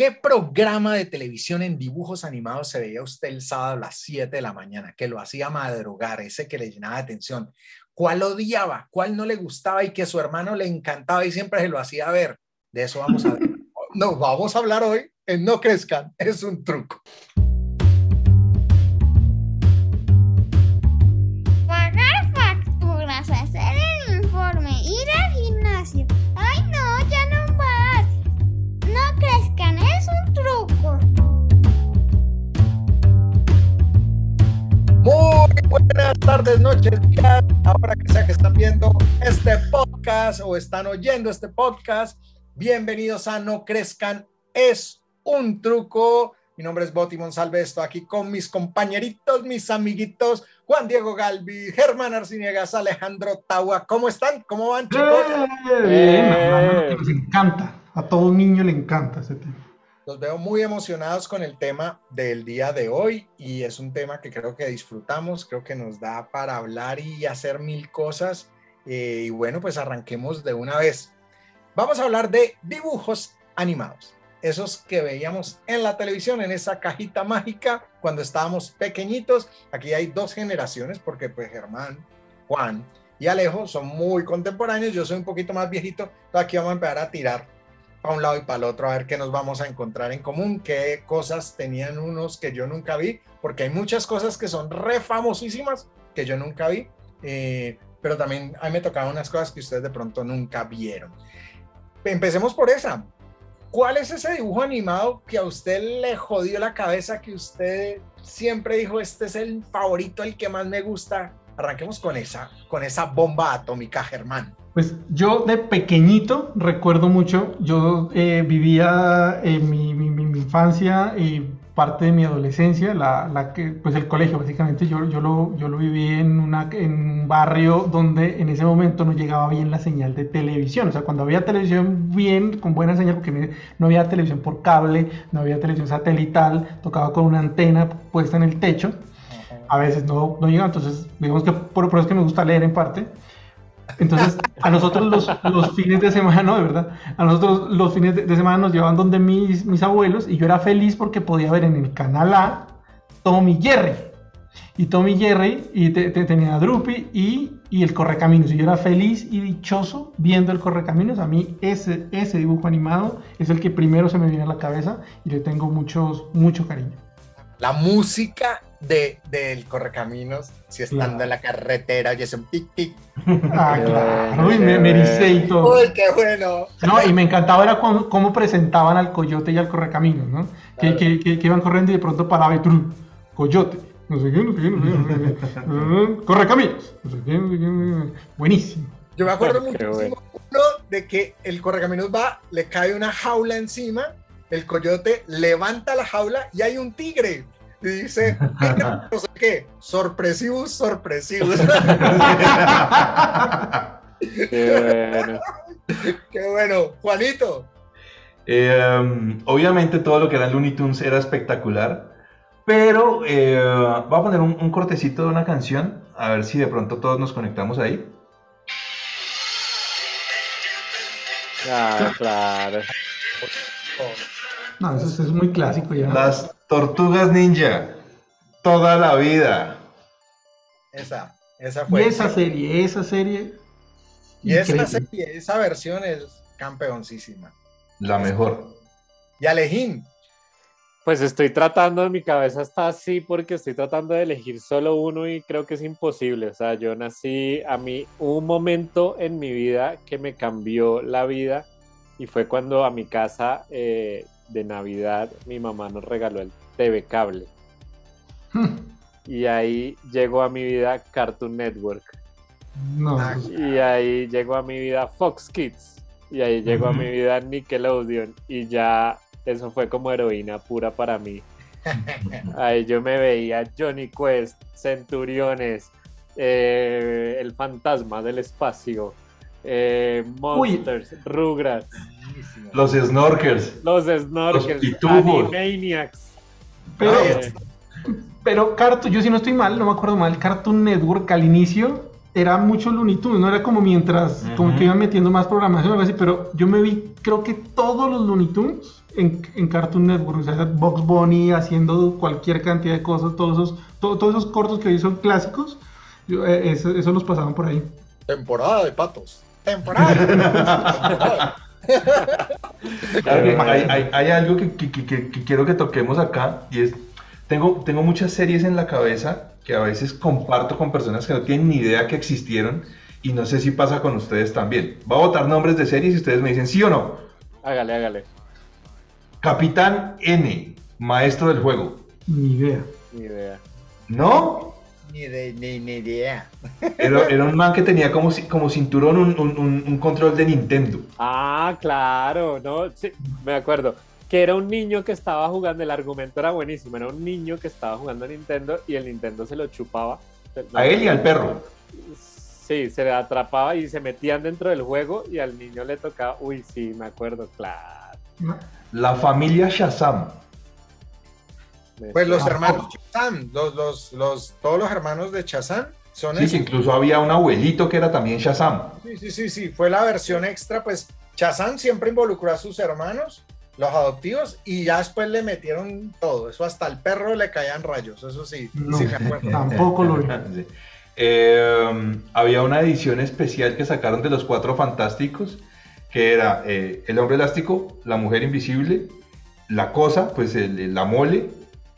¿Qué programa de televisión en dibujos animados se veía usted el sábado a las 7 de la mañana, que lo hacía madrugar, ese que le llenaba de atención? ¿Cuál odiaba? ¿Cuál no le gustaba y que su hermano le encantaba y siempre se lo hacía ver? De eso vamos a ver. No, vamos a hablar hoy en No Crezcan, es un truco. Buenas tardes, noches, días. Ahora que sea que están viendo este podcast o están oyendo este podcast, bienvenidos a No Crezcan, es un truco. Mi nombre es Boti Monsalve, estoy aquí con mis compañeritos, mis amiguitos, Juan Diego Galvi, Germán Arciniegas, Alejandro Taua. ¿Cómo están? ¿Cómo van, chicos? Eh, bien, eh. nos encanta. A todo niño le encanta ese tema. Los veo muy emocionados con el tema del día de hoy y es un tema que creo que disfrutamos, creo que nos da para hablar y hacer mil cosas. Eh, y bueno, pues arranquemos de una vez. Vamos a hablar de dibujos animados, esos que veíamos en la televisión, en esa cajita mágica cuando estábamos pequeñitos. Aquí hay dos generaciones porque pues Germán, Juan y Alejo son muy contemporáneos, yo soy un poquito más viejito, aquí vamos a empezar a tirar para un lado y para el otro a ver qué nos vamos a encontrar en común, qué cosas tenían unos que yo nunca vi, porque hay muchas cosas que son re famosísimas que yo nunca vi, eh, pero también a mí me tocaban unas cosas que ustedes de pronto nunca vieron. Empecemos por esa. ¿Cuál es ese dibujo animado que a usted le jodió la cabeza, que usted siempre dijo, este es el favorito, el que más me gusta? Arranquemos con esa, con esa bomba atómica, Germán. Pues yo de pequeñito recuerdo mucho, yo eh, vivía en mi, infancia y parte de mi adolescencia, la, que, pues el colegio básicamente, yo, yo, lo, yo lo viví en, una, en un barrio donde en ese momento no llegaba bien la señal de televisión, o sea, cuando había televisión bien, con buena señal, porque no había televisión por cable, no había televisión satelital, tocaba con una antena puesta en el techo, a veces no, no llegaba, entonces digamos que por, por eso es que me gusta leer en parte. Entonces, a nosotros los, los, fines de semana, no, de verdad, a nosotros los fines de, semana nos llevaban donde mis, mis abuelos y yo era feliz porque podía ver en el canal A Tommy Jerry. Y Tommy Jerry y tenía a Drupi y, y, el Correcaminos. Y yo era feliz y dichoso viendo el Correcaminos. A mí ese, ese dibujo animado es el que primero se me viene a la cabeza y le tengo muchos, mucho cariño. La música de, del correcaminos, si estando en la carretera y es un tic tic. Ah, claro. Uy, me, me y todo. Uy, qué bueno. No, y me encantaba era cómo, presentaban al coyote y al correcaminos, ¿no? Que, que, que, iban corriendo y de pronto paraba y coyote. No sé qué, no sé qué, no sé qué. correcaminos. No sé qué, no sé qué. Buenísimo. Yo me acuerdo muchísimo uno de que el correcaminos va, le cae una jaula encima, el coyote levanta la jaula y hay un tigre y dice, no sé qué, sorpresivos, sorpresivos. qué bueno. Qué bueno. Juanito. Eh, obviamente todo lo que era Looney Tunes era espectacular, pero eh, voy a poner un, cortecito de una canción, a ver si de pronto todos nos conectamos ahí. Ah, claro. No, eso es muy clásico ya. Las tortugas ninja. Toda la vida. Esa, esa fue. Y esa serie, esa serie. Y esa serie, esa versión es campeoncísima. La mejor. Y Alejín. Pues estoy tratando, mi cabeza está así porque estoy tratando de elegir solo uno y creo que es imposible. O sea, yo nací, a mí un momento en mi vida que me cambió la vida y fue cuando a mi casa eh, de Navidad mi mamá nos regaló el TV cable. Hmm. Y ahí llegó a mi vida Cartoon Network. Ah, y ahí llegó a mi vida Fox Kids. Y ahí llegó a mi vida Nickelodeon. Y ya eso fue como heroína pura para mí. Ahí yo me veía Johnny Quest, Centuriones, eh, El Fantasma del Espacio, eh, Monsters, Rugrats. Los Snorkers. Los Snorkers. Los Animaniacs. Pero, pero Cartoon, yo si no estoy mal, no me acuerdo mal, Cartoon Network al inicio era mucho Looney Tunes, no era como mientras, como que iban metiendo más programación algo así, pero yo me vi, creo que todos los Looney Tunes en, en Cartoon Network, o sea, Box Bunny haciendo cualquier cantidad de cosas, todos esos, todos esos cortos que hoy son clásicos, yo, eh, eso, eso, los pasaban por ahí. Temporada de patos. Temporada. De patos. hay, hay, hay, algo que, que, que, que, quiero que toquemos acá y es, tengo, tengo muchas series en la cabeza que a veces comparto con personas que no tienen ni idea que existieron y no sé si pasa con ustedes también. Voy a botar nombres de series y ustedes me dicen sí o no. Hágale, hágale. Capitán N, maestro del juego. Ni idea. Ni idea. ¿No? Ni, de, ni, ni idea. Era, era, un man que tenía como, como cinturón un, un, un, control de Nintendo. Ah, claro, no, sí, me acuerdo. Que era un niño que estaba jugando, el argumento era buenísimo, era un niño que estaba jugando a Nintendo y el Nintendo se lo chupaba. A él y al perro. Sí, se le atrapaba y se metían dentro del juego y al niño le tocaba, uy, sí, me acuerdo, claro. La familia Shazam. Pues los hermanos Shazam, los, los, los, todos los hermanos de Shazam son Sí, incluso había un abuelito que era también Shazam. Sí, sí, sí, sí, fue la versión extra, pues Shazam siempre involucró a sus hermanos, los adoptivos, y ya después le metieron todo, eso hasta el perro le caían rayos, eso sí, no, sí me acuerdo. Tampoco lo vi. Eh, había una edición especial que sacaron de los Cuatro Fantásticos, que era eh, el hombre elástico, la mujer invisible, la cosa, pues el, la mole,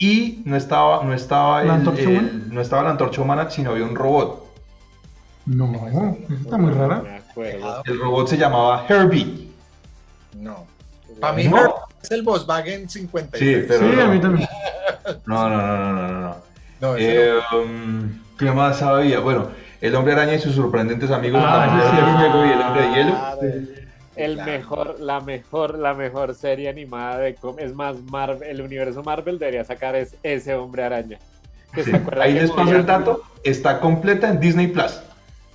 y no estaba, no estaba, ¿La el, antorcha el- humana? no estaba la antorcha humana, sino había un robot. No, esa está muy rara. Me acuerdo. El robot se llamaba Herbie. No, para mí No. es el Volkswagen 56. Sí, pero Sí, no. a mí también. No, no, no, no, no, no, no. No, Eh, no. ¿Qué más había? Bueno, el hombre araña y sus sorprendentes amigos, Ah, sí, sí. y el hombre de hielo. Claro. El Claro. mejor, la mejor, la mejor serie animada de com- es más Marvel, el universo Marvel debería sacar es ese hombre araña. Sí. Ahí les paso el dato, está completa en Disney Plus.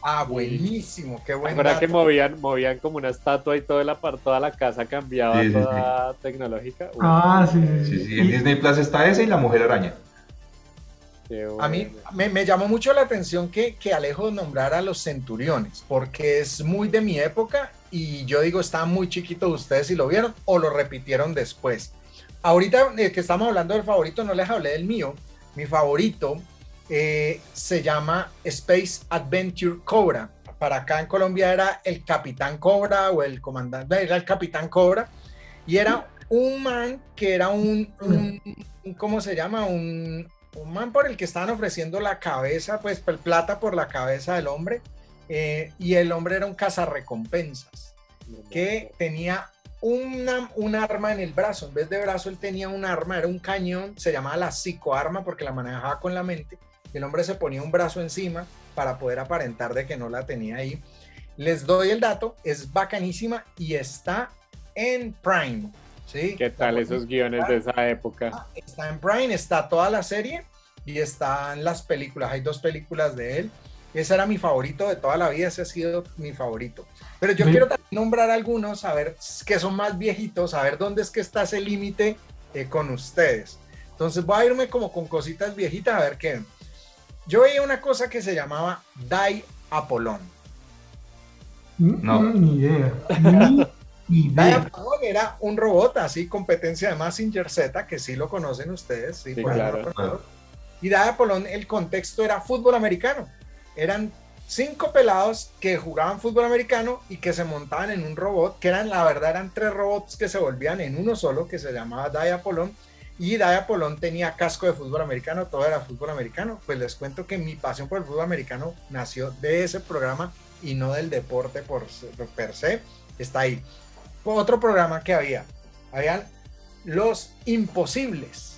Ah, buenísimo, qué ¿Se buen acuerda dato. que movían, movían como una estatua y toda la, toda la casa cambiaba Sí, sí, toda tecnológica? Uy, Ah, sí. Sí, sí, en Y- Disney Plus está ese y la mujer araña. qué A mí bueno. me, me llamó mucho la atención que, que Alejo nombrara a los centuriones, porque es muy de mi época y yo digo, estaba muy chiquito ustedes si lo vieron o lo repitieron después. Ahorita eh, que estamos hablando del favorito, no les hablé del mío. Mi favorito eh, se llama Space Adventure Cobra. Para acá en Colombia era el Capitán Cobra o el comandante, era el Capitán Cobra. Y era un man que era un, un- un- ¿cómo se llama? Un, un man por el que estaban ofreciendo la cabeza, pues plata por la cabeza del hombre. Eh, y el hombre era un cazarrecompensas que tenía una, un arma en el brazo. En vez de brazo, él tenía un arma, era un cañón, se llamaba la psicoarma porque la manejaba con la mente. El hombre se ponía un brazo encima para poder aparentar de que no la tenía ahí. Les doy el dato, es bacanísima y está en Prime. ¿sí? ¿Qué tal esos guiones de esa época? Ah, Está en Prime, está toda la serie y están las películas. Hay dos películas de él. Ese era mi favorito de toda la vida, ese ha sido mi favorito. Pero yo quiero también nombrar algunos, a ver que son más viejitos, a ver dónde es que está ese límite eh, con ustedes. Entonces voy a irme como con cositas viejitas a ver qué. Yo veía una cosa que se llamaba Die Apolón. No. Mm, Ni idea. Ni Die idea. Apolón era un robot así, competencia de Massinger Z, que sí lo conocen ustedes. Sí, Sí, por ahí lo claro. Y Die Apolón, el contexto era fútbol americano. Eran cinco pelados que jugaban fútbol americano y que se montaban en un robot, que eran, la verdad, eran tres robots que se volvían en uno solo, que se llamaba Die Apolón. Y Die Apolón tenía casco de fútbol americano, todo era fútbol americano. Pues les cuento que mi pasión por el fútbol americano nació de ese programa y no del deporte por, per se. Está ahí. Otro programa que había, habían Los Imposibles.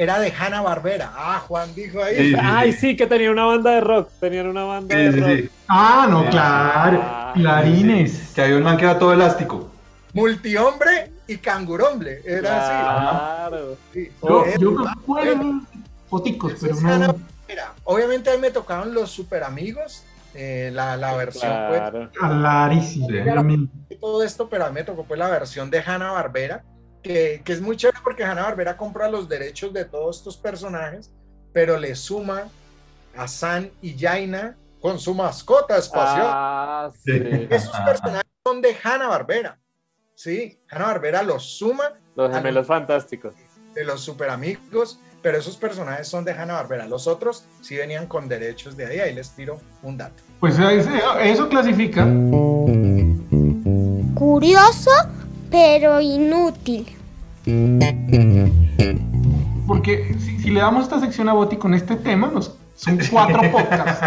Era de Hanna Barbera. Ah, Juan dijo ahí. Sí, sí, Ay, sí, que tenían una banda de rock. Tenían una banda Sí, de sí, rock. sí. Ah, no, Ah, claro. sí, Clarines. Que había un man que era todo elástico. Multihombre y cangurombre. Era Claro. así. Sí. Yo, yo me acuerdo foticos, pero es Hanna no. Barbera. Obviamente a mí me tocaron los super amigos. eh, la, la versión pues, Claro. Clarísimo. Y todo esto, pero a mí me tocó pues la versión de Hanna Barbera, que, que es muy chévere porque Hanna Barbera compra los derechos de todos estos personajes, pero le suma a San y Jaina con su mascota espacial. Ah, sí. Esos personajes son de Hanna-Barbera. Sí, Hanna-Barbera los suma Los gemelos fantásticos. de los super amigos, pero esos personajes son de Hanna-Barbera. Los otros sí venían con derechos de ahí. Ahí les tiro un dato. Pues eso, eso clasifica. Curioso, pero inútil. Porque si, si le damos esta sección a Boti con este tema, nos, son cuatro podcasts.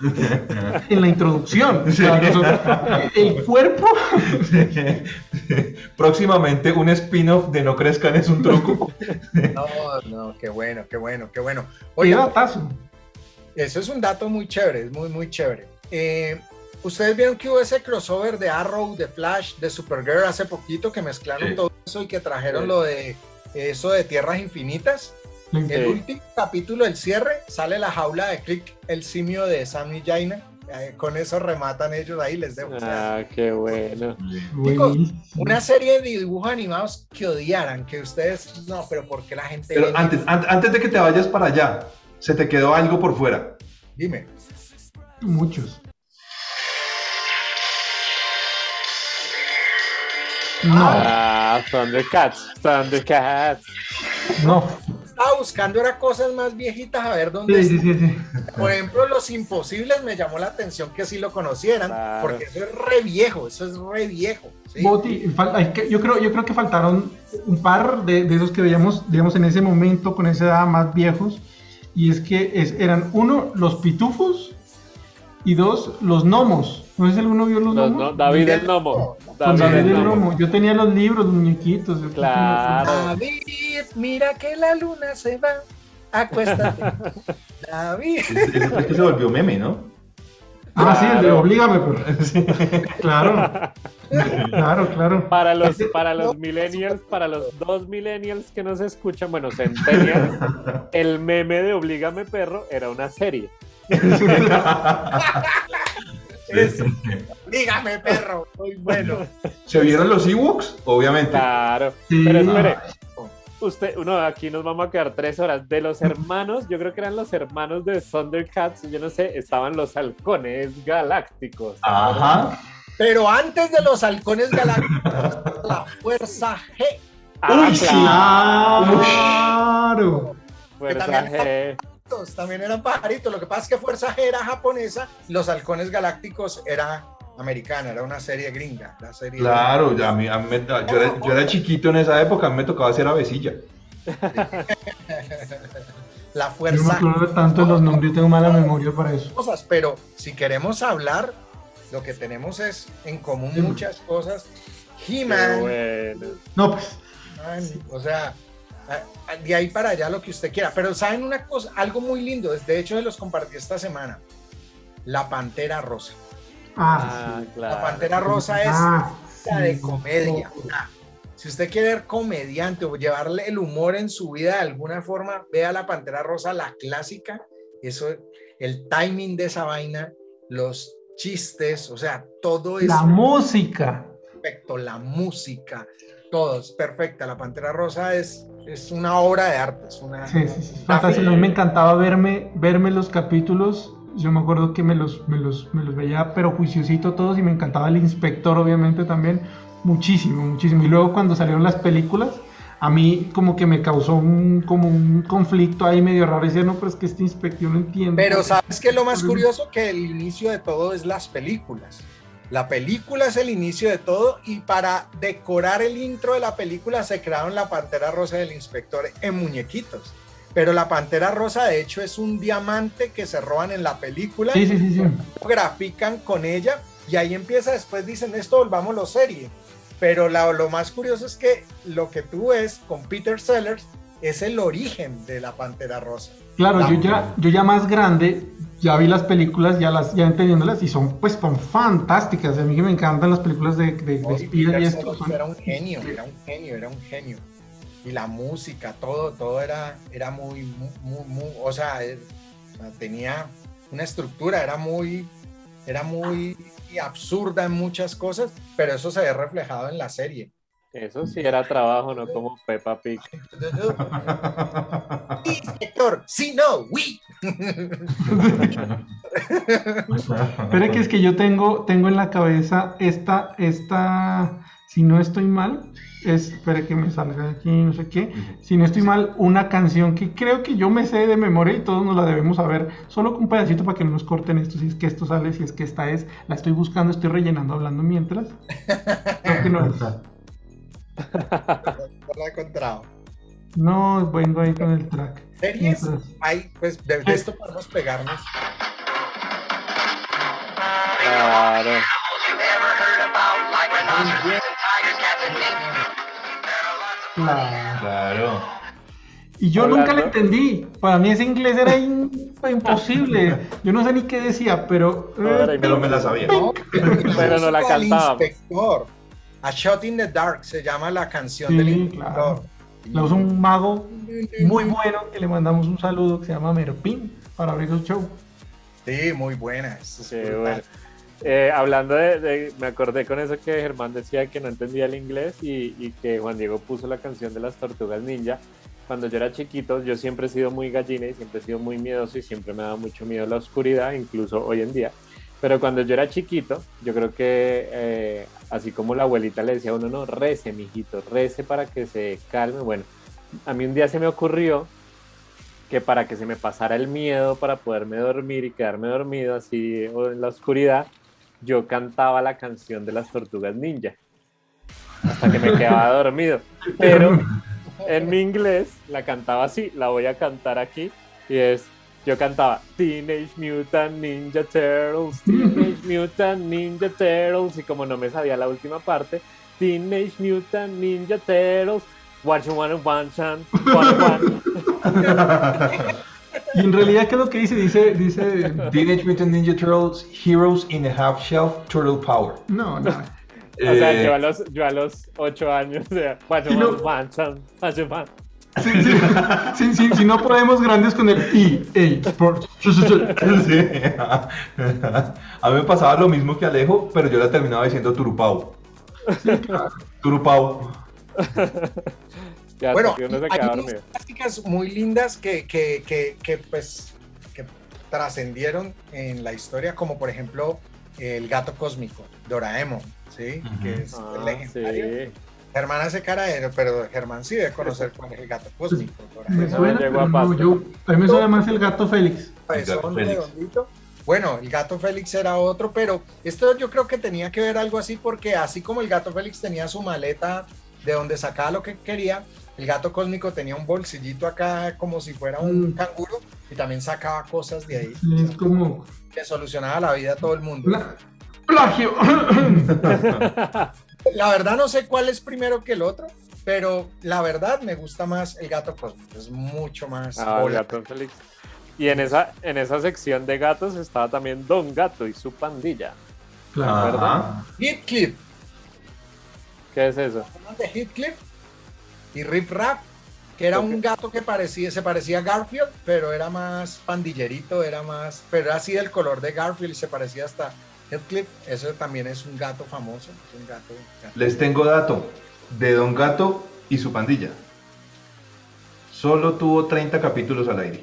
en la introducción. O sea, nosotros- el cuerpo. Próximamente un spin-off de No Crezcan es un truco. No, no, qué bueno, qué bueno, qué bueno. Datazo. eso es un dato muy chévere, es muy, muy chévere. Eh, Ustedes vieron que hubo ese crossover de Arrow, de Flash, de Supergirl hace poquito que mezclaron Sí. todo eso y que trajeron Sí. lo de eso de Tierras Infinitas. El Sí. último capítulo, el cierre, sale la jaula de Click, el simio de Sam y Jaina. Eh, con eso rematan ellos ahí, les dejo. O sea, Ah, qué bueno. Una serie de dibujos animados que odiaran, que ustedes, no, pero ¿por qué la gente... Pero antes, an- antes de que te vayas para allá, se te quedó algo por fuera. Dime. Muchos. No, Ah, Thundercats, Thundercats. no. Estaba buscando era cosas más viejitas a ver dónde Sí, sí, sí, sí. Por ejemplo, Los Imposibles me llamó la atención que sí lo conocieran, Claro. porque eso es re viejo, eso es re viejo. ¿sí? Boti, yo, creo, yo creo que faltaron un par de, de esos que veíamos, digamos, en ese momento, con esa edad más viejos. Y es que es- eran, uno, los pitufos y dos, los gnomos. ¿No sé si alguno vio los gnomos? no- David el Gnomo. David David el el Gnomo. Gnomo. Yo tenía los libros, los muñequitos. Claro. David, mira que la luna se va, acuéstate. David. El que se volvió meme, ¿no? Ah, sí, el de Claro. oblígame, pero. Claro. Claro, claro. Para los, para los millennials, para los dos millennials que nos escuchan, bueno, centennials, el meme de Oblígame Perro era una serie. Eso. Dígame, perro, muy bueno. ¿Se vieron los Ewoks? Obviamente. Claro. Sí. Pero espere, usted, no, aquí nos vamos a quedar tres horas. De los hermanos, yo creo que eran los hermanos de Thundercats, yo no sé, estaban los halcones galácticos. Ajá. Pero antes de los halcones galácticos, la fuerza G. Ah, Uy, sí. Claro. Fuerza Que también G. También eran pajaritos. Lo que pasa es que Fuerza G era japonesa, los halcones galácticos era americana, era una serie gringa. La serie Claro, ya a mí- a mí me- yo, era, yo era chiquito en esa época, a mí me tocaba hacer avecilla. La Yo me Fuerza G. acuerdo tanto de los nombres, yo tengo mala memoria para eso. cosas, pero si queremos hablar, lo que tenemos es en común muchas cosas. He-Man, bueno. No, pues. Man, o sea, de ahí para allá lo que usted quiera. Pero saben una cosa, algo muy lindo, de hecho se los compartí esta semana. La Pantera Rosa. Ah, Ah, sí. claro. La Pantera Rosa es Ah, la de comedia. Ah, Si usted quiere ser comediante o llevarle el humor en su vida de alguna forma, vea la Pantera Rosa, la clásica. Eso, el timing de esa vaina, los chistes, o sea, todo es La música. perfecto, la música, todo es perfecta. La Pantera Rosa es, es una obra de arte. Es una, Sí, sí, sí. Fantástico. A mí me encantaba verme, verme los capítulos. Yo me acuerdo que me los, me los, me los veía, pero juiciosito todos, y me encantaba el inspector, obviamente, también. Muchísimo, muchísimo. Y luego cuando salieron las películas, a mí como que me causó un, como un conflicto ahí medio raro. Decía, no, pero es que este inspector no entiendo. Pero ¿sabes qué lo más curioso? Que el inicio de todo es las películas. La película es el inicio de todo y para decorar el intro de la película se crearon la Pantera Rosa del Inspector en muñequitos. Pero la Pantera Rosa de hecho es un diamante que se roban en la película, Sí, sí, sí, sí. grafican con ella y ahí empieza después dicen esto volvámoslo serie. Pero la- lo más curioso es que lo que tú ves con Peter Sellers es el origen de la Pantera Rosa. Claro, La- yo ya, yo ya más grande, ya vi las películas, ya las, ya entendiéndolas, y son pues son fantásticas. A mí me encantan las películas de, de, de espías y esto. Son- Era un genio, era un genio, era un genio. Y la música, todo, todo era, era muy, muy, muy, muy- o, sea, eh, o sea, tenía una estructura, era muy, era muy absurda en muchas cosas, pero eso se ve reflejado en la serie. Eso sí era trabajo, no como Peppa Pig. Sí, sector, sí, no, oui. Pero que es que yo tengo, tengo en la cabeza esta, esta, si no estoy mal, es, espere que me salga aquí, no sé qué, si no estoy mal, una canción que creo que yo me sé de memoria y todos nos la debemos saber, solo con un pedacito para que no nos corten esto, si es que esto sale, si es que esta es, la estoy buscando, estoy rellenando hablando mientras. Creo que no es. No lo he encontrado. No, vengo ahí con el track. Series, hay, pues de, de esto podemos pegarnos. Claro. Claro. Y yo Hablando- nunca la entendí. Para mí ese inglés era in- imposible. Yo no sé ni qué decía, pero. eh, Pero me la sabía. No, Pero no la inspector. A Shot in the Dark se llama la canción Sí, del inspector. claro. la usa un mago muy bueno que le mandamos un saludo que se llama Merpin para abrir su show. Sí, muy buena. eso es Sí, bueno. Eh, hablando de, de- me acordé con eso que Germán decía que no entendía el inglés y, y que Juan Diego puso la canción de las tortugas ninja. Cuando yo era chiquito, yo siempre he sido muy gallina y siempre he sido muy miedoso y siempre me ha dado mucho miedo la oscuridad, incluso hoy en día. Pero cuando yo era chiquito, yo creo que eh, así como la abuelita le decía a uno, no, rece, mijito, rece para que se calme. Bueno, a mí un día se me ocurrió que para que se me pasara el miedo, para poderme dormir y quedarme dormido así o en la oscuridad, yo cantaba la canción de las tortugas ninja hasta que me quedaba dormido. Pero en mi inglés la cantaba así, la voy a cantar aquí y es, yo cantaba Teenage Mutant Ninja Turtles, Teenage Mutant Ninja Turtles y como no me sabía la última parte, Teenage Mutant Ninja Turtles, What you wanna want, chan, you want. Y en realidad, ¿qué es lo que dice? Dice, dice. Teenage Mutant Ninja Turtles Heroes in a Half Shelf Turtle Power. No, no. O sea, Eh, yo a los, yo a los 8 años, o sea, no- wanna want, chan. Sí, sí, sí, sí, si no podemos grandes con el EA Sports. sí. A mí me pasaba lo mismo que Alejo, pero yo la terminaba diciendo Turupau. Turupau. Ya, Bueno, hay unas clásicas muy lindas que, que, que, que, pues, que trascendieron en la historia, como por ejemplo el gato cósmico, Doraemon, ¿sí? Ujú. Que es Ah, legendario. sí. Germán hace cara de, pero Germán sí debe conocer cuál es el gato cósmico. Me suena, pero a no, yo, a mí me suena más el gato Félix. Cabezón gato Félix. Bueno, el gato Félix era otro, pero esto yo creo que tenía que ver algo así porque así como el gato Félix tenía su maleta de donde sacaba lo que quería, el gato cósmico tenía un bolsillito acá como si fuera un Mm. canguro y también sacaba cosas de ahí Sí, es como. que solucionaba la vida a todo el mundo. pla- plagio. La verdad no sé cuál es primero que el otro, pero la verdad me gusta más el gato cósmico, es mucho más Ah, el gato Félix. Y en esa, en esa sección de gatos estaba también Don Gato y su pandilla. Claro. Heathcliff, ¿Qué es eso? ¿Recuerdan de Heathcliff y Riff Raff, que era un gato que parecía, se parecía a Garfield, pero era más pandillerito, era más, pero era así del color de Garfield y se parecía hasta Heathcliff. Eso también es un gato famoso, es un gato. gato. Les tengo dato de Don Gato y su pandilla. Solo tuvo 30 capítulos al aire.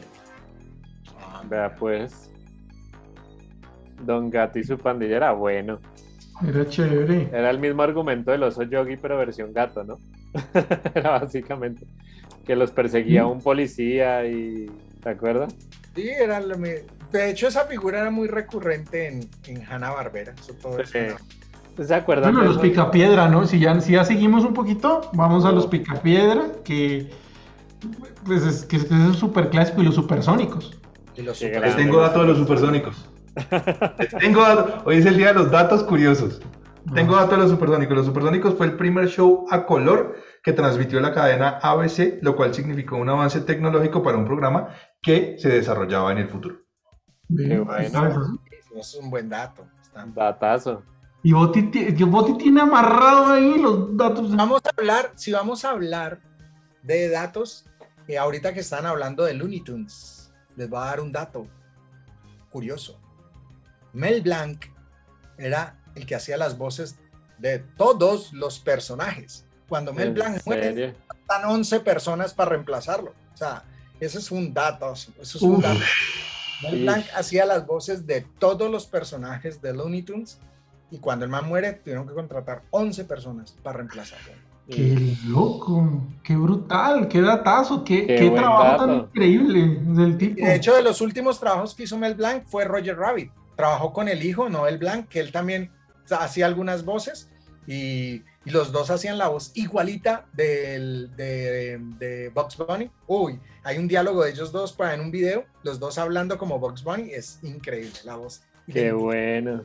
Vea pues. Don Gato y su pandilla era bueno. Era chévere. Era el mismo argumento del oso yogi, pero versión gato, ¿no? era básicamente que los perseguía Mm. un policía y. ¿Te acuerdas? Sí, era lo mi- de hecho esa figura era muy recurrente en, en Hanna Barbera. Eso todo es Sí. Hanna- ¿Se acuerdan Bueno, de los eso? picapiedra, ¿no? Si ya, si ya seguimos un poquito, vamos a los picapiedra, que pues es que es, es súper clásico y los supersónicos. y los super- Les tengo datos de los supersónicos. Les tengo datos. Hoy es el día de los datos curiosos. Tengo datos de los supersónicos. Los supersónicos fue el primer show a color que transmitió la cadena ABC, lo cual significó un avance tecnológico para un programa que se desarrollaba en el futuro. Bien, bueno. es un buen dato. Está- Datazo. Y Boti, tiene amarrado ahí los datos. Vamos a hablar, si vamos a hablar de datos, eh, ahorita que están hablando de Looney Tunes, les voy a dar un dato curioso. Mel Blanc era el que hacía las voces de todos los personajes. Cuando Mel ¿En Blanc muere, están 11 personas para reemplazarlo. O sea, ese es un dato. Eso es un dato. Mel Sí. Blanc hacía las voces de todos los personajes de Looney Tunes y cuando el man muere tuvieron que contratar 11 personas para reemplazarlo. Qué loco, qué brutal, qué datazo, qué, Qué qué trabajo tan dato. increíble del tipo. de hecho, de los últimos trabajos que hizo Mel Blanc fue Roger Rabbit. Trabajó con el hijo, Noel Blanc, que él también hacía algunas voces y, y los dos hacían la voz igualita del, de, de Bugs Bunny. Uy, hay un diálogo de ellos dos para en un video, los dos hablando como Bugs Bunny, es increíble la voz. Qué bueno.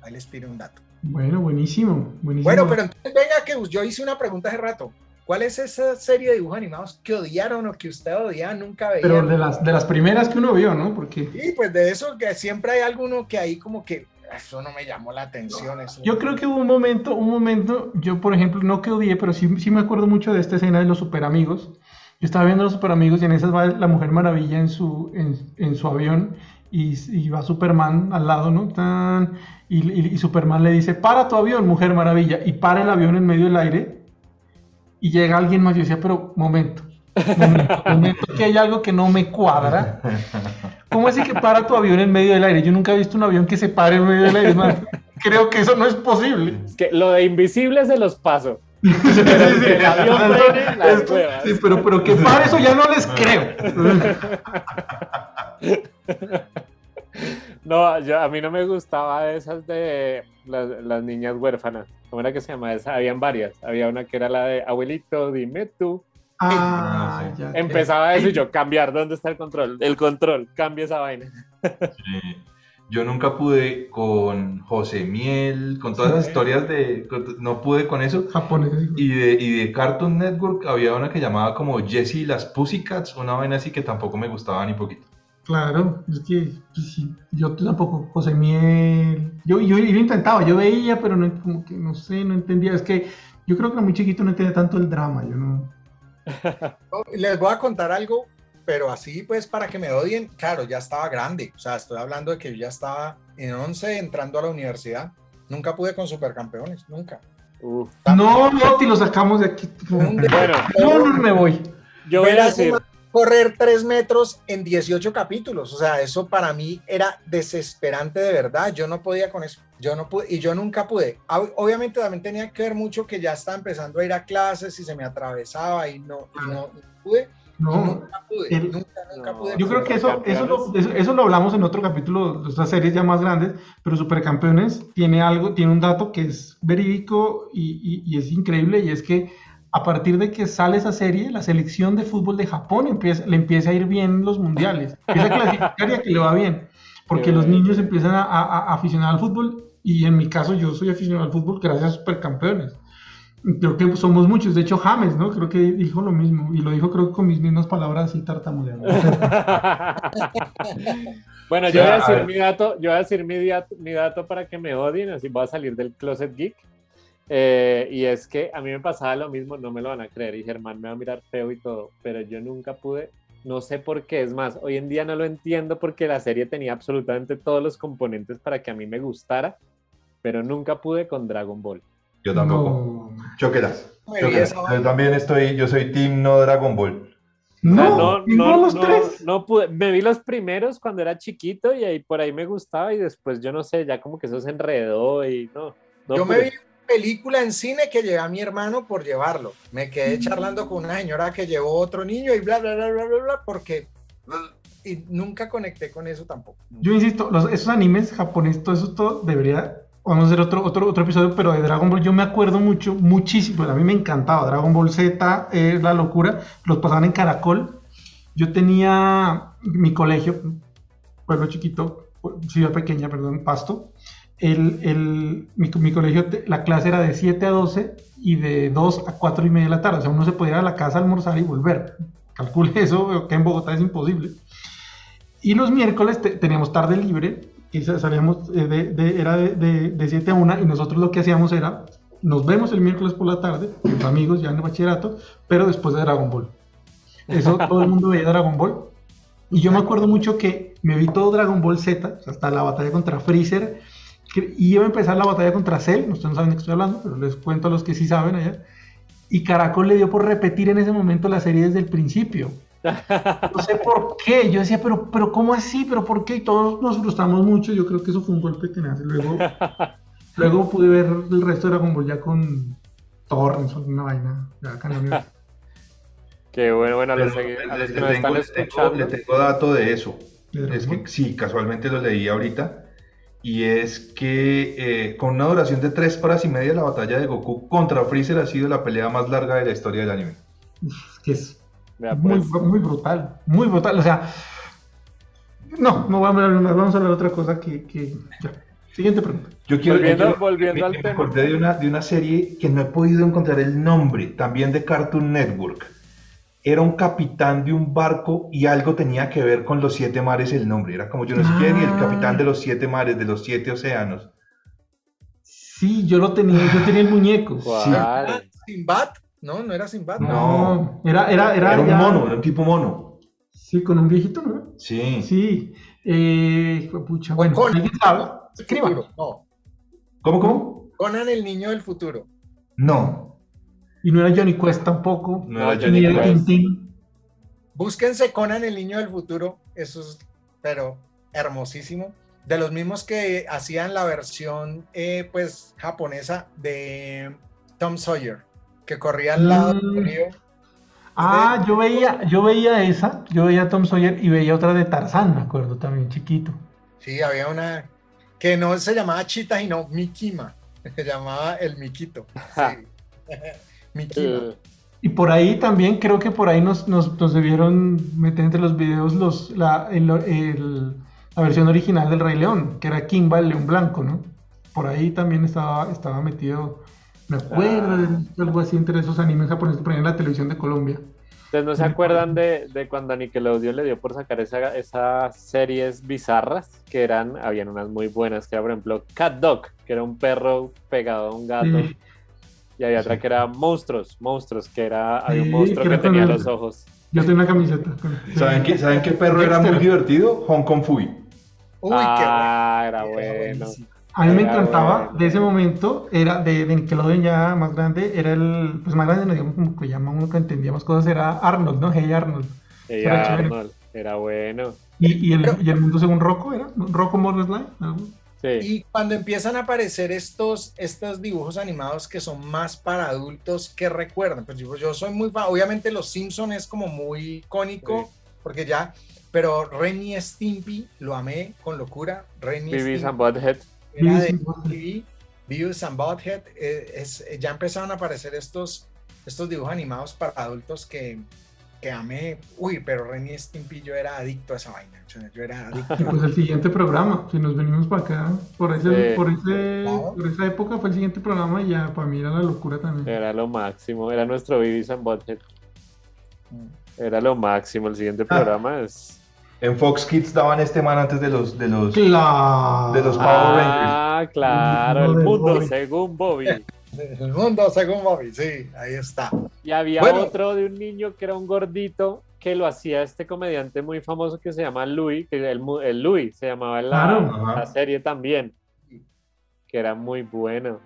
Ahí les tiro un dato. Bueno, buenísimo, buenísimo. Bueno, pero entonces venga que yo hice una pregunta hace rato. ¿Cuál es esa serie de dibujos animados que odiaron o que usted odiaba, nunca veía? Pero de las, de las primeras que uno vio, ¿no? Porque Sí, pues de eso que siempre hay alguno que ahí como que eso no me llamó la atención. Eso. yo creo que hubo un momento, un momento, yo por ejemplo, no que odié, pero sí, sí me acuerdo mucho de esta escena de los super amigos. Yo estaba viendo los super amigos y en esas va la Mujer Maravilla en su, en, en su avión y, y va Superman al lado, ¿no? Tan, y, y- y Superman le dice, para tu avión, Mujer Maravilla, y para el avión en medio del aire y llega alguien más y yo decía, pero momento, momento, que hay algo que no me cuadra. ¿Cómo así que para tu avión en medio del aire? Yo nunca he visto un avión que se pare en medio del aire. más, creo que eso no es posible. Es que lo de invisible se los paso. Pero que el avión frene las Es- huevas. sí, pero, pero que pare eso ya no les creo. No, yo, a mí no me gustaba esas de las, las niñas huérfanas. ¿Cómo era que se llama esa? Habían varias. Había una que era la de abuelito, dime tú. Ah, ya. Empezaba eso y yo, cambiar, ¿dónde está el control? El control, cambia esa vaina. Sí. Yo nunca pude con José Miel, con todas las historias de... con- No pude con eso. Japonés. Y de, y de Cartoon Network había una que llamaba como Jessie y las Pussycats, una vaina así que tampoco me gustaba ni poquito. Claro, es que pues, sí, yo tampoco, José Miel. Yo, yo, yo intentaba, yo veía, pero no, como que no sé, no entendía. Es que yo creo que muy chiquito no entendía tanto el drama. Yo no. Les voy a contar algo, pero así pues para que me odien, claro, ya estaba grande. O sea, estoy hablando de que yo ya estaba en 11 entrando a la universidad. Nunca pude con supercampeones, nunca. Uf. No, no, te lo sacamos de aquí. Bueno, No, no, no me voy. yo voy a decir, correr 3 metros en 18 capítulos. O sea, eso para mí era desesperante de verdad. Yo no podía con eso. Yo no pude, y yo nunca pude. Ob- Obviamente también tenía que ver mucho que ya estaba empezando a ir a clases y se me atravesaba y no, y no, no pude. y No. nunca pude. el- nunca, nunca No. pude. Yo creo que eso, eso, lo, eso, eso lo hablamos en otro capítulo de otras series ya más grandes, pero Supercampeones tiene algo, tiene un dato que es verídico y, y- y es increíble, y es que a partir de que sale esa serie, la selección de fútbol de Japón empieza, le empieza a ir bien en los mundiales, empieza a clasificar y a que le va bien, porque los niños empiezan a, a- a aficionar al fútbol, y en mi caso yo soy aficionado al fútbol gracias a Supercampeones. Creo que somos muchos, de hecho James, ¿no? Creo que dijo lo mismo, y lo dijo creo que con mis mismas palabras así tartamudeando. bueno, yo voy a decir mi dato, yo voy a decir mi dato, mi dato para que me odien, así voy a salir del closet geek. Eh, y es que a mí me pasaba lo mismo, no me lo van a creer, y Germán me va a mirar feo y todo, pero yo nunca pude, no sé por qué, es más, hoy en día no lo entiendo porque la serie tenía absolutamente todos los componentes para que a mí me gustara, pero nunca pude con Dragon Ball. Yo tampoco. No. Chóquelas. esa Yo también estoy, yo soy Team No Dragon Ball. O sea, No, no, los no, tres. no pude. Me vi los primeros cuando era chiquito y ahí por ahí me gustaba y después yo no sé, ya como que eso se enredó y no. no Yo me vi película en cine que llevé a mi hermano por llevarlo. Me quedé charlando con una señora que llevó otro niño y bla, bla, bla, bla, bla, bla, porque... Y nunca conecté con eso tampoco. Yo insisto, los- esos animes japoneses, todo eso todo debería. Vamos a hacer otro, otro, otro episodio, pero de Dragon Ball yo me acuerdo mucho, muchísimo. A mí me encantaba. Dragon Ball Z, eh, la locura. Los pasaban en Caracol. Yo tenía mi colegio, pueblo chiquito, ciudad pequeña, perdón, Pasto. El, el- mi, mi colegio, la clase era de 7 a 12 y de 2 a 4 y media de la tarde. O sea, uno se podía ir a la casa a almorzar y volver. Calcule eso, que en Bogotá es imposible. Y los miércoles te- teníamos tarde libre, y sa- salíamos eh, de, de- era de, de, de 7 a 1, y nosotros lo que hacíamos era, nos vemos el miércoles por la tarde, con los amigos ya en el bachillerato, pero después de Dragon Ball. Eso todo el mundo veía Dragon Ball. Y yo me acuerdo mucho que me vi todo Dragon Ball Z, hasta la batalla contra Freezer, iba a empezar la batalla contra Cell, ustedes no saben de qué estoy hablando, pero les cuento a los que sí saben allá. y Caracol le dio por repetir en ese momento la serie desde el principio. No sé por qué, yo decía, pero, pero ¿cómo así? ¿Pero por qué? Y todos nos frustramos mucho, yo creo que eso fue un golpe tenaz. Luego, luego pude ver el resto de Dragon Ball ya con torrents o una vaina, ya. Qué bueno, bueno, a los, Pero segui- a le- los que le nos tengo- están le tengo- escuchando. Le tengo dato de eso. ¿De Dragon Es que sí, casualmente lo leí ahorita. Y es que eh, con una duración de tres horas y media, la batalla de Goku contra Freezer ha sido la pelea más larga de la historia del anime. Es que es pues. muy brutal, muy brutal. O sea, no, no vamos a hablar más, vamos a hablar de otra cosa que, que ya. Siguiente pregunta. Yo quiero, Volviendo- yo quiero- volviendo me- al me tema. acordé de una, de una serie que no he podido encontrar el nombre, también de Cartoon Network. Era un capitán de un barco y algo tenía que ver con los siete mares el nombre. Era como yo no sé quién y el Ah. capitán de los siete mares, de los siete océanos. Sí, yo lo tenía, yo tenía el muñeco. ¿Cuál? Sinbad, no, no era Sinbad. No, era, era, era, Era un ya- mono, era un tipo mono. Sí, con un viejito, ¿no? Sí. Sí. Eh, pucha, bueno, Conan. ¿alguien sabe? El Escriba. No, ¿Cómo, cómo? Conan el niño del futuro. No. Y no era Johnny Quest tampoco. No era Johnny Quest. Tintín. Búsquense Conan el niño del futuro, eso es, pero hermosísimo. De los mismos que hacían la versión, eh, pues, japonesa de Tom Sawyer, que corría al lado Mm. del río. Ah, yo veía, yo veía esa, yo veía a Tom Sawyer y veía otra de Tarzán, me acuerdo también, chiquito. Sí, había una que no se llamaba Chita, sino Mikima, se llamaba el Miquito. Sí. Y por ahí también, creo que por ahí nos, nos, nos debieron meter entre los videos los, la, el- el- la versión original del Rey León, que era Kimba, el león blanco, ¿no? Por ahí también estaba, estaba metido, me acuerdo, Ah. de algo así entre esos animes japoneses que ponían en la televisión de Colombia. ¿Ustedes no se acuerdan de, de cuando a Nickelodeon le dio por sacar esa- esas series bizarras? Que eran, habían unas muy buenas, que era por ejemplo Cat Dog, que era un perro pegado a un gato. Sí. Y había otra que era Monstruos, Monstruos, que era, había un monstruo que era tenía el- los ojos. Yo tengo una camiseta. ¿Saben qué, ¿Saben qué perro era muy divertido? Hong Kong Fui. Uy, ah, qué era bueno. bueno. buenísimo. A mí me Era encantaba bueno. de ese momento, era de, de Nickelodeon ya más grande, era el, pues más grande, no digamos como que llama uno que entendía más cosas, era Arnold, ¿no? Hey Arnold. Y Era chévere. Arnold, era bueno. Y, y, el, Pero- y el mundo según Rocco, ¿era? ¿Rocco Modern Life? ¿Algo? Sí. Y cuando empiezan a aparecer estos, estos dibujos animados que son más para adultos, que recuerdan? Pues yo, yo soy muy fan, obviamente Los Simpson es como muy icónico, porque ya, pero Ren y Stimpy lo amé con locura. Ren y Beavis Stimpy and Butthead. era de. MTV, Beavis and Butthead, eh, es- ya empezaron a aparecer estos, estos dibujos animados para adultos que, que amé. Uy, pero Ren y Stimpy yo era adicto a esa vaina. o sea, Yo era adicto. Y pues el siguiente programa, si nos venimos para acá, por, ese, Sí. por, ese, Claro. por esa época fue el siguiente programa y ya para mí era la locura también. Era lo máximo. Era nuestro Beavis and Butthead. Era lo máximo. El siguiente Ah. programa es. En Fox Kids daban este man antes de los, de los, Claro. de los Power Rangers. Ah, claro. El mundo según Bobby. El mundo según Bobby, sí, ahí está. Y había Bueno. otro de un niño que era un gordito que lo hacía este comediante muy famoso que se llama Louis, que el, el Louis se llamaba en la, la serie también, que era muy bueno.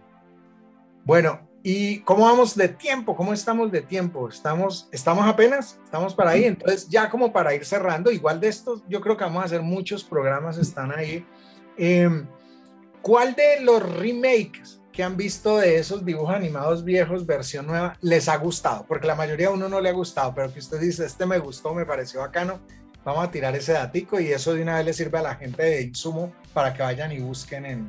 Bueno, ¿y cómo vamos de tiempo? ¿Cómo estamos de tiempo? ¿Estamos, estamos apenas? ¿Estamos para ahí? Entonces, ya como para ir cerrando, igual de estos, yo creo que vamos a hacer muchos programas, están ahí. Eh, ¿Cuál de los remakes que han visto de esos dibujos animados viejos, versión nueva, les ha gustado? Porque la mayoría a uno no le ha gustado, pero que usted dice, este me gustó, me pareció bacano, vamos a tirar ese datico y eso de una vez le sirve a la gente de Insumo para que vayan y busquen en,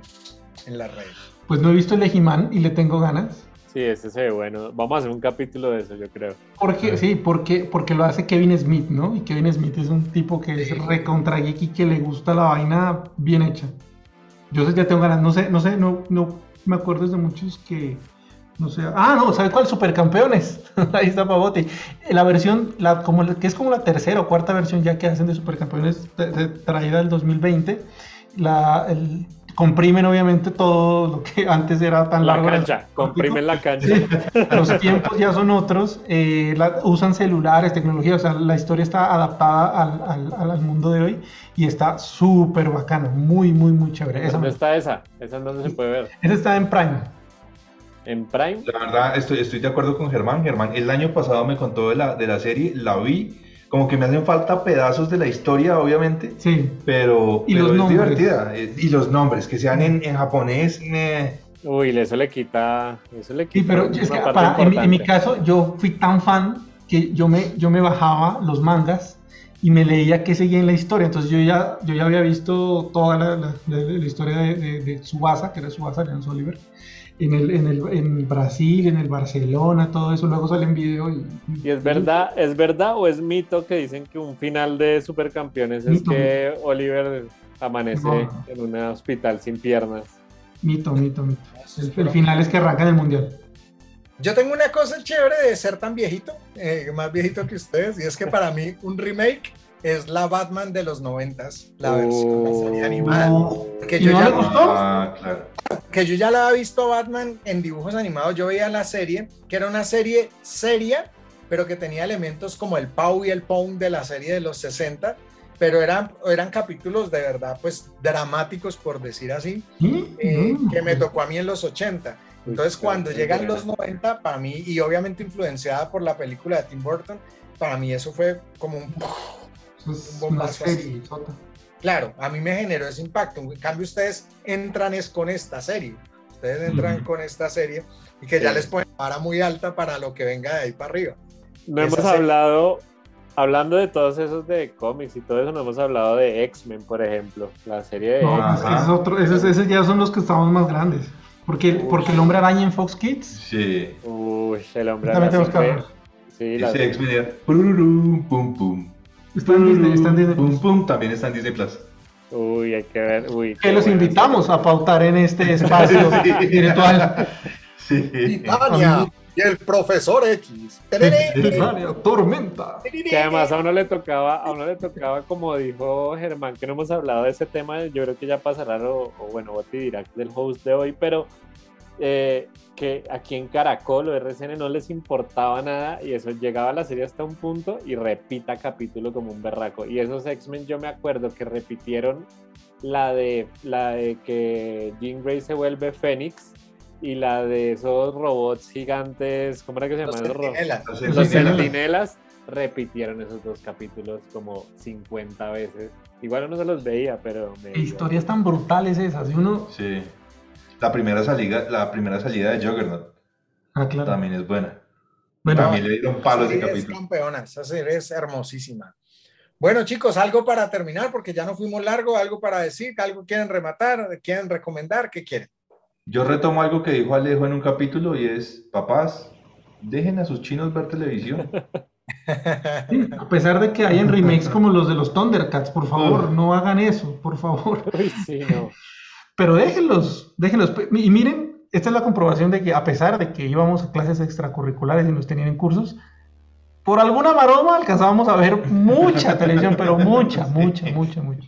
en las redes. Pues no he visto el He-Man y le tengo ganas. Sí, ese se ve bueno. Vamos a hacer un capítulo de eso, yo creo. Porque, sí, porque, porque lo hace Kevin Smith, ¿no? Y Kevin Smith es un tipo que es recontra geek y que le gusta la vaina bien hecha. Yo sé, ya tengo ganas, no sé, no sé, no, no me acuerdo de muchos que, no sé. Ah, no, ¿sabe cuál? Supercampeones. Ahí está Pavote. La versión, la, como, que es como la tercera o cuarta versión ya que hacen de Supercampeones tra- tra- traída del 2020. La, el- comprimen obviamente todo lo que antes era tan La largo. cancha, comprimen la cancha. Sí, los tiempos ya son otros, eh, la- usan celulares, tecnología, o sea, la historia está adaptada al, al- al mundo de hoy y está súper bacano, muy, muy, muy chévere. Esa, ¿Dónde me- está esa? Esa no se puede ver. esa está en Prime. en Prime. La verdad, estoy, estoy de acuerdo con Germán. Germán, el año pasado me contó de la, de la serie, la vi. Como que me hacen falta pedazos de la historia, obviamente. Sí. Pero, Y pero los es nombres. divertida. Eh, Y los nombres, que sean en, en japonés. Uy, eso le quita. Eso le Sí, quita. pero una es que para- en, mi- en mi caso yo fui tan fan que yo me, yo me bajaba los mangas y me leía qué seguía en la historia. Entonces yo ya, yo ya había visto toda la, la- la- la historia de, de, de Tsubasa, que era Tsubasa Leandro Oliver, en, el, en, el, en Brasil, en el Barcelona, todo eso. Luego sale en video. Y, ¿Y es verdad, es verdad o es mito que dicen que un final de Supercampeones es Mito. que Oliver amanece No. en un hospital sin piernas? Mito, mito, mito. El, el final es que arranca en el mundial. Yo tengo una cosa chévere de ser tan viejito, eh, más viejito que ustedes, y es que para mí un remake es la Batman de los noventas, la versión de la serie animada. No. Que ¿Y yo, no ya, le gustó? Ah, claro. que yo ya la había visto a Batman en dibujos animados, yo veía la serie, que era una serie seria, pero que tenía elementos como el Pau y el Pong de la serie de los 60, pero eran, eran capítulos de verdad, pues dramáticos, por decir así, ¿Sí? eh, No. que me tocó a mí en los 80. Entonces, Uy, cuando llegan los 90, para mí, y obviamente influenciada por la película de Tim Burton, para mí eso fue como un... Es un serie. sota. Claro, a mí me generó ese impacto. En cambio, ustedes entran es con esta serie. Ustedes entran con esta serie y que ya Sí. les ponen vara muy alta para lo que venga de ahí para arriba. No Esa hemos serie- hablado, hablando de todos esos de cómics y todo eso, no hemos hablado de X-Men, por ejemplo, la serie de No, X-Men. pues ese es otro, esos, esos ya son los que estamos más grandes. Porque, porque el hombre araña en Fox Kids Sí. Uy, el hombre también araña tenemos que hablar. Sí, la- Ese X-Men pum pum. Está en Disney, está en Disney Pum Plus. pum, también está en Disney Plus. Uy, hay que ver. Uy, Que los invitamos a pautar en este espacio Sí. virtual. Sí. Titania y el profesor X. Titania, Tormenta. Que además a uno le tocaba, a uno le tocaba, como dijo Germán, que no hemos hablado de ese tema, yo creo que ya pasará, o, o bueno, Boti dirá del host de hoy, pero eh, que aquí en Caracol o RCN no les importaba nada y eso llegaba a la serie hasta un punto y repita capítulo como un berraco. Y esos X-Men yo me acuerdo que repitieron la de, la de que Jean Grey se vuelve Fénix y la de esos robots gigantes, ¿cómo era que se Los llamaban? Los Los Centinelas. centinelas repitieron esos dos capítulos como 50 veces. Igual no se los veía, pero me Qué historias tan brutales esas. Y uno. Sí. La primera salida, la primera salida de Juggernaut Ah, claro. también es buena. Bueno, También le dieron palo a Esa ese serie es capítulo. campeona, esa serie es hermosísima. Bueno, chicos, algo para terminar, porque ya no fuimos largo, algo para decir, algo quieren rematar, quieren recomendar, ¿qué quieren? Yo retomo algo que dijo Alejo en un capítulo y es, papás, dejen a sus chinos ver televisión. sí, a pesar de que hay en remakes como los de los Thundercats, por favor, no hagan eso, por favor. Uy, sí, no. Pero déjenlos, déjenlos. Y miren, esta es la comprobación de que a pesar de que íbamos a clases extracurriculares y nos tenían en cursos, por alguna maroma alcanzábamos a ver mucha televisión, pero mucha, mucha, mucha, mucha.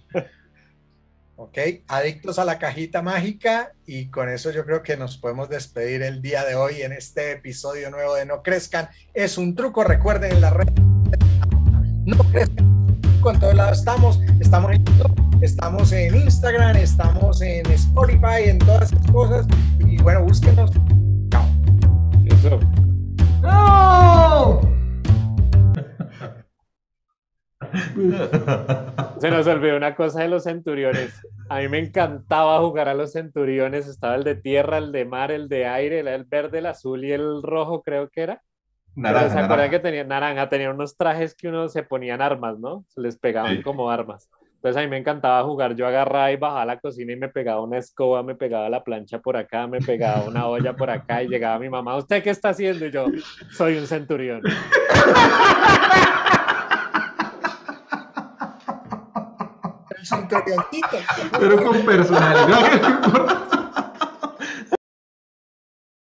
Ok, adictos a la cajita mágica y con eso yo creo que nos podemos despedir el día de hoy en este episodio nuevo de No Crezcan. Es un truco, recuerden en la red. No Crezcan. En todos lados estamos, estamos en YouTube, estamos en Instagram, estamos en Spotify, en todas esas cosas. Y bueno, búsquenos. Chao. Eso. ¡No! Se nos olvidó una cosa de los centuriones. A mí me encantaba jugar a los centuriones. Estaba el de tierra, el de mar, el de aire, el, verde, el azul y el rojo, creo que era. Naranja, ¿Se acuerdan naranja. que tenían naranja? Tenían unos trajes que uno se ponían armas, ¿no? Se les pegaban Sí. como armas. Entonces a mí me encantaba jugar. Yo agarraba y bajaba a la cocina y me pegaba una escoba, me pegaba la plancha por acá, me pegaba una olla por acá y llegaba mi mamá. ¿Usted qué está haciendo? Y yo, soy un centurión. Pero con personalidad.